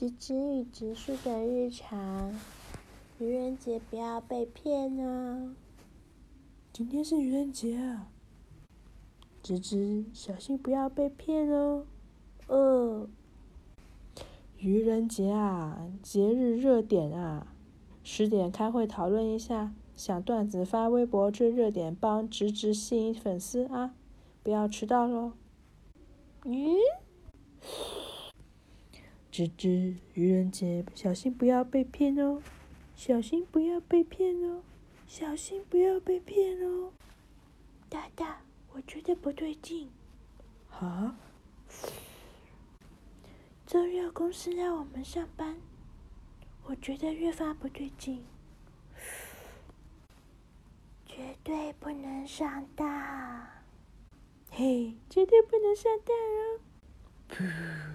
直直与直树的日常。愚人节不要被骗哦！今天是愚人节啊！直直，小心不要被骗哦！呃，愚人节啊，节日热点啊！十点开会讨论一下，想段子发微博追热点，帮直直吸引粉丝啊！不要迟到喽！咦？吱吱，愚人节，小心不要被骗哦！小心不要被骗哦！小心不要被骗哦！大大，我觉得不对劲。啊？周六公司让我们上班，我觉得越发不对劲。绝对不能上当！嘿，绝对不能上当哦！噗。